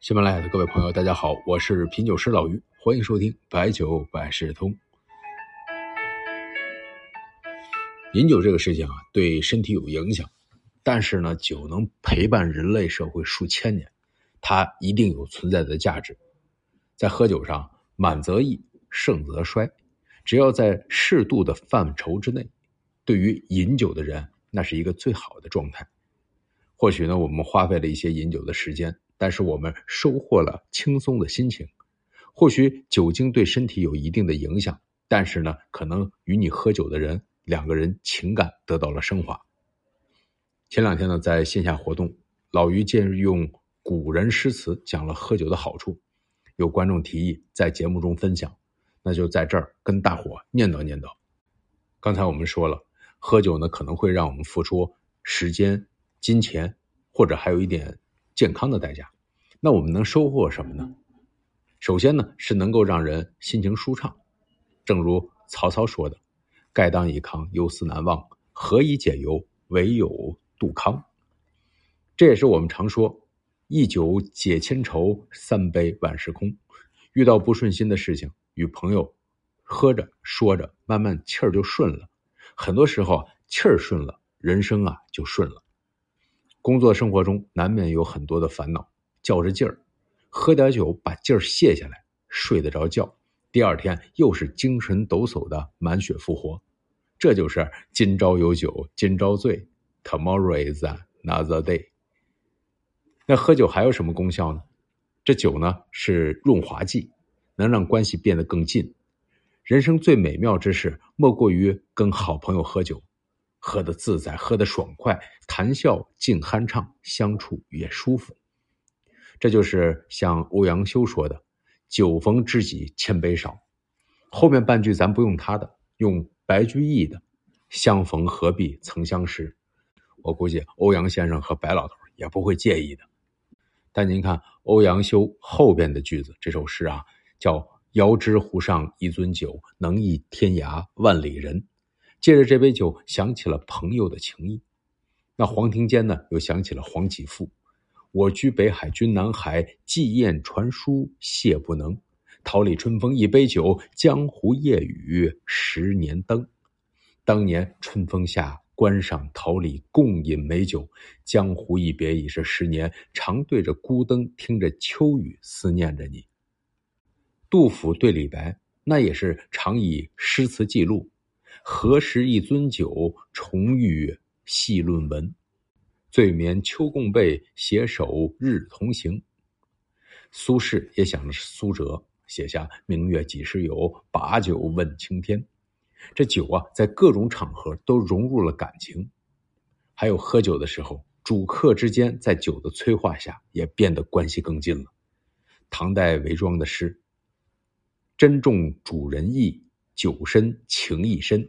喜马拉雅的各位朋友，大家好，我是品酒师老于，欢迎收听白酒百事通。饮酒这个事情啊，对身体有影响，但是呢，酒能陪伴人类社会数千年，它一定有存在的价值。在喝酒上，满则溢，盛则衰，只要在适度的范畴之内，对于饮酒的人，那是一个最好的状态。或许呢，我们花费了一些饮酒的时间。但是我们收获了轻松的心情。或许酒精对身体有一定的影响，但是呢，可能与你喝酒的人两个人情感得到了升华。前两天呢，在线下活动，老于借用古人诗词讲了喝酒的好处，有观众提议在节目中分享，那就在这儿跟大伙念叨念叨。刚才我们说了，喝酒呢可能会让我们付出时间、金钱，或者还有一点。健康的代价，那我们能收获什么呢？首先呢，是能够让人心情舒畅。正如曹操说的：“盖当以慷，忧思难忘；何以解忧，唯有杜康。”这也是我们常说：“一酒解千愁，三杯万事空。”遇到不顺心的事情，与朋友喝着说着，慢慢气儿就顺了。很多时候，气儿顺了，人生啊就顺了。工作生活中难免有很多的烦恼，较着劲儿，喝点酒把劲儿卸下来，睡得着觉，第二天又是精神抖擞的满血复活。这就是今朝有酒今朝醉，Tomorrow is another day。那喝酒还有什么功效呢？这酒呢是润滑剂，能让关系变得更近。人生最美妙之事，莫过于跟好朋友喝酒。喝得自在，喝得爽快，谈笑尽酣畅，相处也舒服。这就是像欧阳修说的：“酒逢知己千杯少。”后面半句咱不用他的，用白居易的：“相逢何必曾相识。”我估计欧阳先生和白老头也不会介意的。但您看欧阳修后边的句子，这首诗啊，叫“遥知湖上一樽酒，能忆天涯万里人。”借着这杯酒，想起了朋友的情谊。那黄庭坚呢，又想起了黄启父：“我居北海，君南海。寄雁传书，谢不能。桃李春风一杯酒，江湖夜雨十年灯。当年春风下，观赏桃李，共饮美酒。江湖一别已是十年，常对着孤灯，听着秋雨，思念着你。”杜甫对李白，那也是常以诗词记录。何时一樽酒，重遇细论文。醉眠秋共被，携手日同行。苏轼也想着苏辙，写下“明月几时有，把酒问青天”。这酒啊，在各种场合都融入了感情。还有喝酒的时候，主客之间在酒的催化下，也变得关系更近了。唐代韦庄的诗：“珍重主人意。”酒深情意深，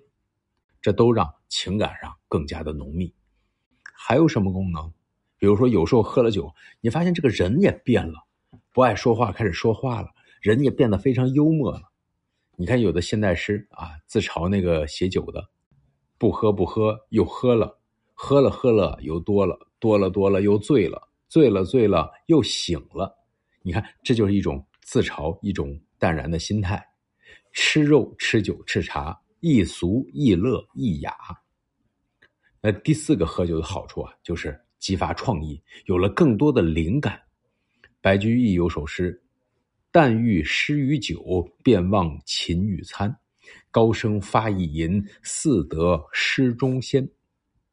这都让情感上更加的浓密。还有什么功能？比如说，有时候喝了酒，你发现这个人也变了，不爱说话，开始说话了，人也变得非常幽默了。你看，有的现代诗啊，自嘲那个写酒的，不喝不喝又喝了，喝了喝了又多了，多了多了又醉了，醉了醉了又醒了。你看，这就是一种自嘲，一种淡然的心态。吃肉、吃酒、吃茶，亦俗、亦乐、亦雅。那第四个喝酒的好处啊，就是激发创意，有了更多的灵感。白居易有首诗：“但欲诗与酒，便忘琴与餐。高声发一吟，似得诗中仙。”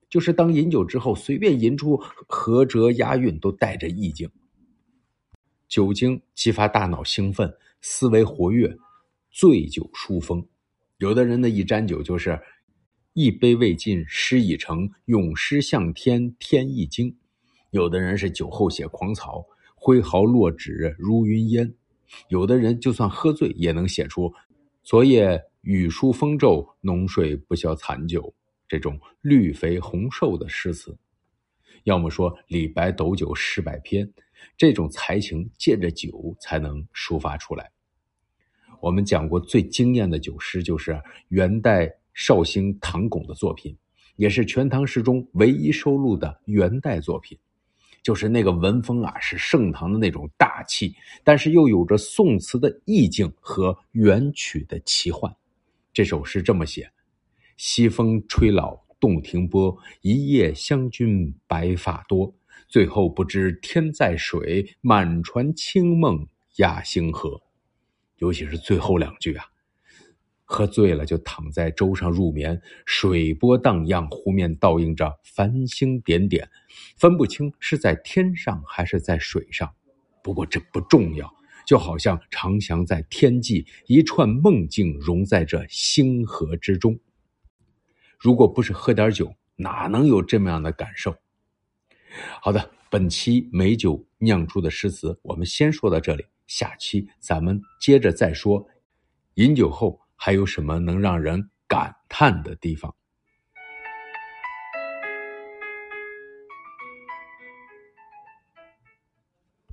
就是当饮酒之后，随便吟出合辙押韵，都带着意境。酒精激发大脑兴奋，思维活跃。醉酒书风，有的人呢一沾酒就是一杯未尽诗已成，咏诗向天天亦惊；有的人是酒后写狂草，挥毫落纸如云烟；有的人就算喝醉也能写出昨夜雨疏风骤，浓睡不消残酒这种绿肥红瘦的诗词。要么说李白斗酒诗百篇，这种才情借着酒才能抒发出来。我们讲过最惊艳的酒诗，就是元代绍兴唐巩的作品，也是《全唐诗》中唯一收录的元代作品。就是那个文风啊，是盛唐的那种大气，但是又有着宋词的意境和元曲的奇幻。这首诗这么写：西风吹老洞庭波，一夜湘君白发多。最后不知天在水，满船清梦压星河。尤其是最后两句啊。喝醉了就躺在舟上入眠，水波荡漾，湖面倒映着繁星点点，分不清是在天上还是在水上。不过这不重要，就好像长翔在天际，一串梦境融在这星河之中。如果不是喝点酒，哪能有这么样的感受？好的，本期美酒酿出的诗词，我们先说到这里，下期咱们接着再说饮酒后。还有什么能让人感叹的地方？